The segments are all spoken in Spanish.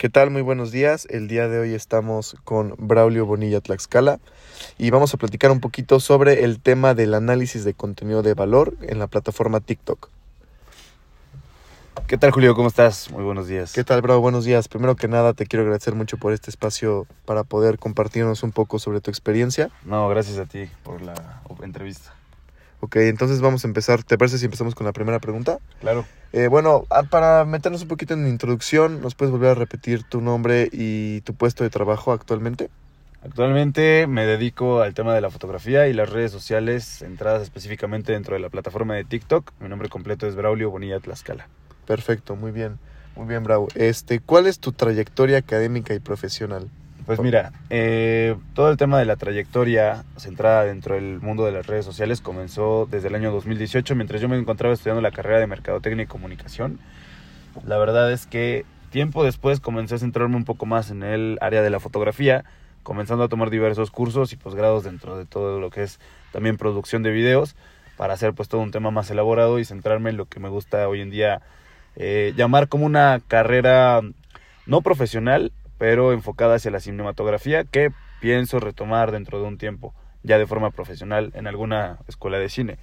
¿Qué tal? Muy buenos días. El día de hoy estamos con Braulio Bonilla Tlaxcala y vamos a platicar un poquito sobre el tema del análisis de contenido de valor en la plataforma TikTok. ¿Qué tal Julio? ¿Cómo estás? Muy buenos días. ¿Qué tal, Bravo? Buenos días. Primero que nada, te quiero agradecer mucho por este espacio para poder compartirnos un poco sobre tu experiencia. No, gracias a ti por la entrevista. Ok, entonces vamos a empezar. ¿Te parece si empezamos con la primera pregunta? Claro. Eh, bueno, ah, para meternos un poquito en la introducción, ¿nos puedes volver a repetir tu nombre y tu puesto de trabajo actualmente? Actualmente me dedico al tema de la fotografía y las redes sociales centradas específicamente dentro de la plataforma de TikTok. Mi nombre completo es Braulio Bonilla Tlaxcala. Perfecto, muy bien. Muy bien, Bravo. Este, ¿cuál es tu trayectoria académica y profesional? Pues mira, eh, todo el tema de la trayectoria centrada dentro del mundo de las redes sociales comenzó desde el año 2018, mientras yo me encontraba estudiando la carrera de Mercadotecnia y Comunicación. La verdad es que tiempo después comencé a centrarme un poco más en el área de la fotografía, comenzando a tomar diversos cursos y posgrados dentro de todo lo que es también producción de videos, para hacer pues todo un tema más elaborado y centrarme en lo que me gusta hoy en día eh, llamar como una carrera no profesional, pero enfocada hacia la cinematografía que pienso retomar dentro de un tiempo, ya de forma profesional en alguna escuela de cine.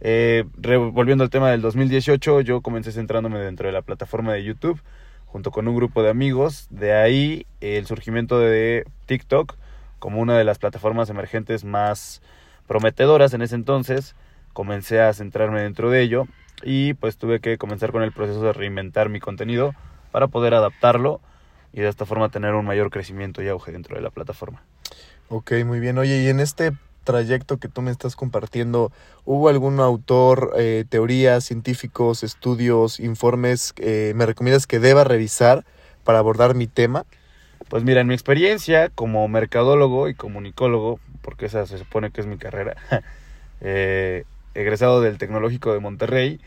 Eh, volviendo al tema del 2018, yo comencé centrándome dentro de la plataforma de YouTube junto con un grupo de amigos. De ahí el surgimiento de TikTok como una de las plataformas emergentes más prometedoras en ese entonces. Comencé a centrarme dentro de ello y pues tuve que comenzar con el proceso de reinventar mi contenido para poder adaptarlo y de esta forma tener un mayor crecimiento y auge dentro de la plataforma. Ok, muy bien. Oye, y en este trayecto que tú me estás compartiendo, ¿hubo algún autor, eh, teorías, científicos, estudios, informes, eh, me recomiendas que deba revisar para abordar mi tema? Pues mira, en mi experiencia como mercadólogo y comunicólogo, porque esa se supone que es mi carrera, eh, egresado del Tecnológico de Monterrey,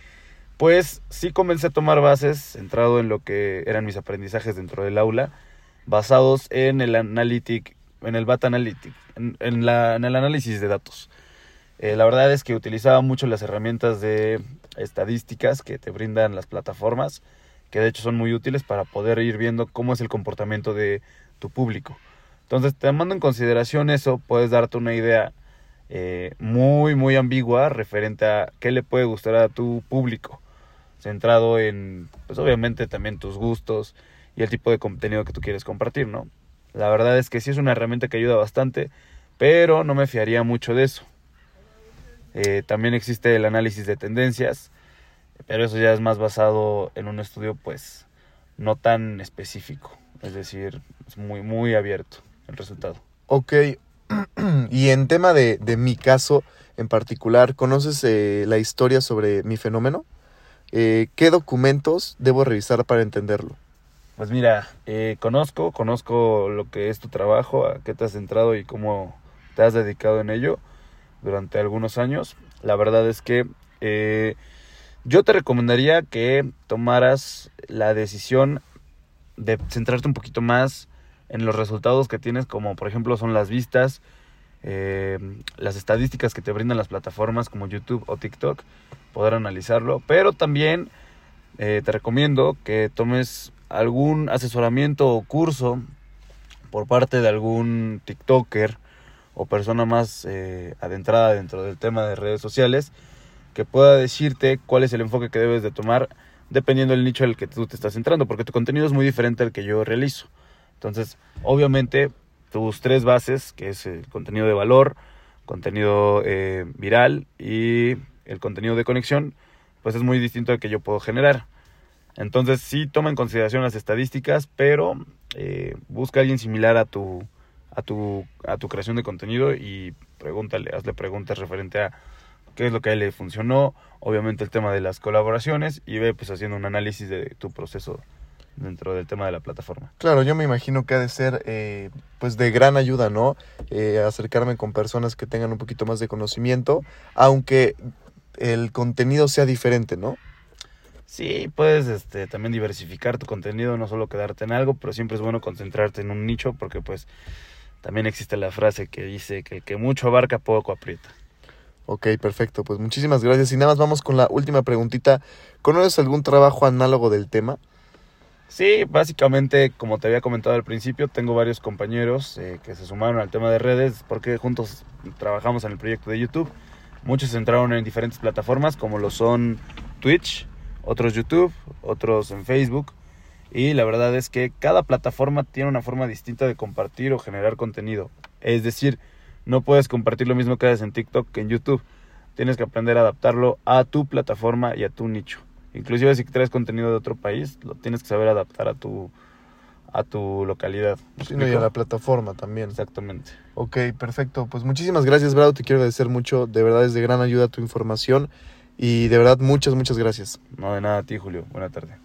pues sí comencé a tomar bases, centrado en lo que eran mis aprendizajes dentro del aula, basados en el analytic, en el data analytic, en, la, el análisis de datos. Eh, la verdad es que utilizaba mucho las herramientas de estadísticas que te brindan las plataformas, que de hecho son muy útiles para poder ir viendo cómo es el comportamiento de tu público. Entonces, tomando en consideración eso, puedes darte una idea eh, muy, muy ambigua referente a qué le puede gustar a tu público centrado en, pues obviamente también tus gustos y el tipo de contenido que tú quieres compartir, ¿no? La verdad es que sí es una herramienta que ayuda bastante, pero no me fiaría mucho de eso. Eh, también existe el análisis de tendencias, pero eso ya es más basado en un estudio, pues, no tan específico. Es decir, es muy, muy abierto el resultado. Ok. y en tema de, de mi caso en particular, ¿conoces eh, la historia sobre mi fenómeno? Eh, ¿qué documentos debo revisar para entenderlo? Pues mira, eh, conozco, conozco lo que es tu trabajo, a qué te has centrado y cómo te has dedicado en ello durante algunos años. La verdad es que eh, yo te recomendaría que tomaras la decisión de centrarte un poquito más en los resultados que tienes, como por ejemplo son las vistas, las estadísticas que te brindan las plataformas como YouTube o TikTok poder analizarlo. Pero también eh, te recomiendo que tomes algún asesoramiento o curso por parte de algún TikToker o persona más eh, adentrada dentro del tema de redes sociales que pueda decirte cuál es el enfoque que debes de tomar dependiendo del nicho al que tú te estás centrando, porque tu contenido es muy diferente al que yo realizo. Entonces, obviamente, tus tres bases, que es el contenido de valor, contenido eh, viral y el contenido de conexión, pues es muy distinto al que yo puedo generar. Entonces sí toma en consideración las estadísticas, pero eh, busca a alguien similar a tu, a, tu, a tu creación de contenido y pregúntale, hazle preguntas referente a qué es lo que a él le funcionó, obviamente el tema de las colaboraciones y ve pues haciendo un análisis de tu proceso dentro del tema de la plataforma. Claro, yo me imagino que ha de ser eh, pues de gran ayuda, ¿no? Eh, acercarme con personas que tengan un poquito más de conocimiento, aunque el contenido sea diferente, ¿no? Sí, puedes este, también diversificar tu contenido, no solo quedarte en algo, pero siempre es bueno concentrarte en un nicho porque pues también existe la frase que dice que el que mucho abarca poco aprieta. Ok, perfecto, pues muchísimas gracias. Y nada más vamos con la última preguntita. ¿Conoces algún trabajo análogo del tema? Sí, básicamente, como te había comentado al principio, tengo varios compañeros eh, que se sumaron al tema de redes porque juntos trabajamos en el proyecto de YouTube. Muchos entraron en diferentes plataformas como lo son Twitch, otros YouTube, otros en Facebook. Y la verdad es que cada plataforma tiene una forma distinta de compartir o generar contenido. Es decir, no puedes compartir lo mismo que haces en TikTok que en YouTube. Tienes que aprender a adaptarlo a tu plataforma y a tu nicho. Inclusive si traes contenido de otro país, lo tienes que saber adaptar a tu a tu localidad. Sí, y a la plataforma también. Exactamente. Ok, perfecto. Pues muchísimas gracias, Bravo. Te quiero agradecer mucho. De verdad es de gran ayuda tu información. Y de verdad, muchas, muchas gracias. No, de nada a ti, Julio. Buena tarde.